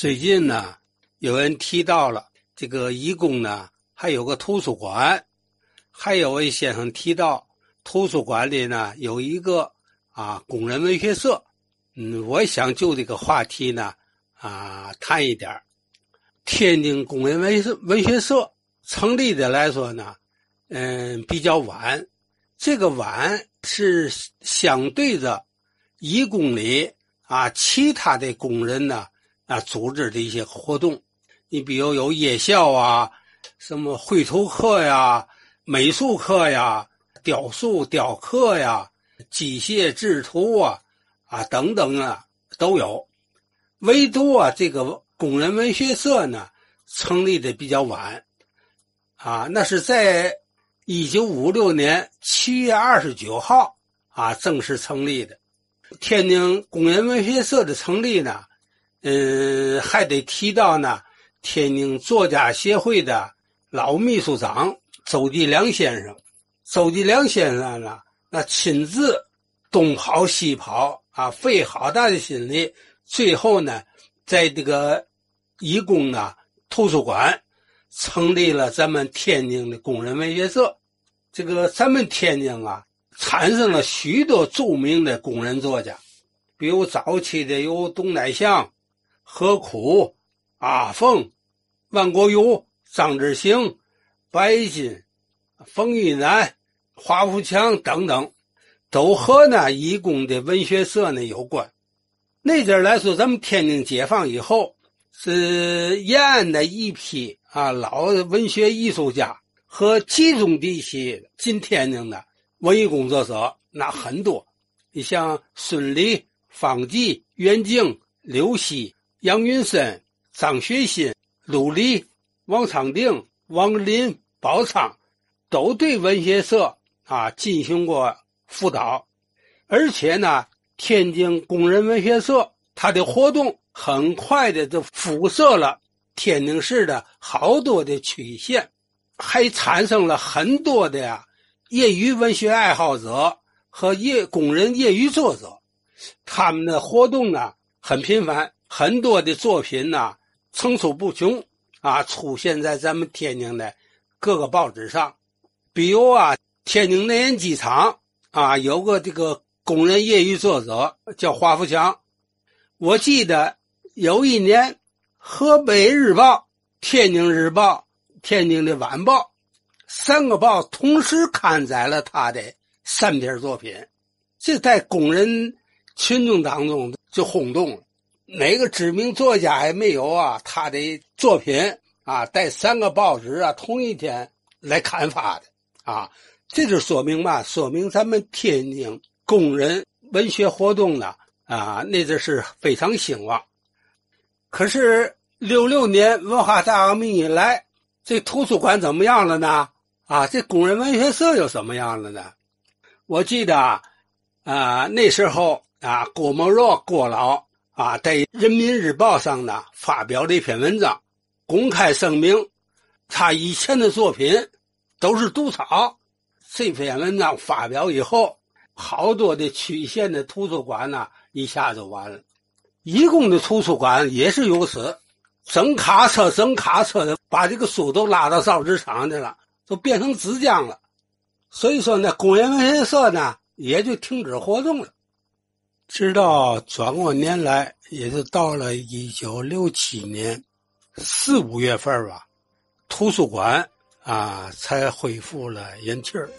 最近呢，有人提到了这个义工呢，还有个图书馆，还有位先生提到图书馆里呢有一个啊工人文学社。嗯，我想就这个话题呢啊谈一点天津工人文文学社成立的来说呢，嗯，比较晚。这个晚是相对着义工里啊其他的工人呢。啊，组织的一些活动，你比如有夜校啊，什么绘图课呀、美术课呀、雕塑、雕刻呀、机械制图啊，啊等等啊都有。唯独啊，这个工人文学社呢，成立的比较晚，啊，那是在一九五六年七月二十九号啊正式成立的。天津工人文学社的成立呢。嗯，还得提到呢，天津作家协会的老秘书长周继良先生。周继良先生呢，那亲自东跑西跑啊，费好大的心力，最后呢，在这个义工呢图书馆成立了咱们天津的工人文学社。这个咱们天津啊，产生了许多著名的工人作家，比如早期的有董乃祥。何苦、阿凤、万国友、张志行、白金、冯玉南、华富强等等，都和那义工的文学社呢有关。那阵来说，咱们天津解放以后，是延安的一批啊老文学艺术家和集中地区进天津的文艺工作者那很多。你像孙犁、方济、袁静、刘希。杨云森、张学新、陆离、王昌定、王林、宝昌，都对文学社啊进行过辅导，而且呢，天津工人文学社它的活动很快的就辐射了天津市的好多的区县，还产生了很多的呀业余文学爱好者和业工人业余作者，他们的活动呢很频繁。很多的作品呢层出不穷啊，出现在咱们天津的各个报纸上。比如啊，天津内燃机厂啊，有个这个工人业余作者叫华富强。我记得有一年，河北日报、天津日报、天津的晚报三个报同时刊载了他的三篇作品，这在工人群众当中就轰动了。哪个知名作家也没有啊？他的作品啊，带三个报纸啊，同一天来刊发的啊，这就说明嘛，说明咱们天津工人文学活动呢啊，那阵是非常兴旺。可是六六年文化大革命以来，这图书馆怎么样了呢？啊，这工人文学社又怎么样了呢？我记得啊，那时候啊，郭沫若郭老。啊，在《人民日报》上呢发表了一篇文章，公开声明，他以前的作品都是毒草。这篇文章发表以后，好多的区县的图书馆呢一下就完了。义工的图书馆也是如此，整卡车、整卡车的把这个书都拉到造纸厂去了，都变成纸浆了。所以说呢，工人文学社呢也就停止活动了。直到转过年来，也是到了一九六七年四五月份吧，图书馆啊才恢复了人气儿。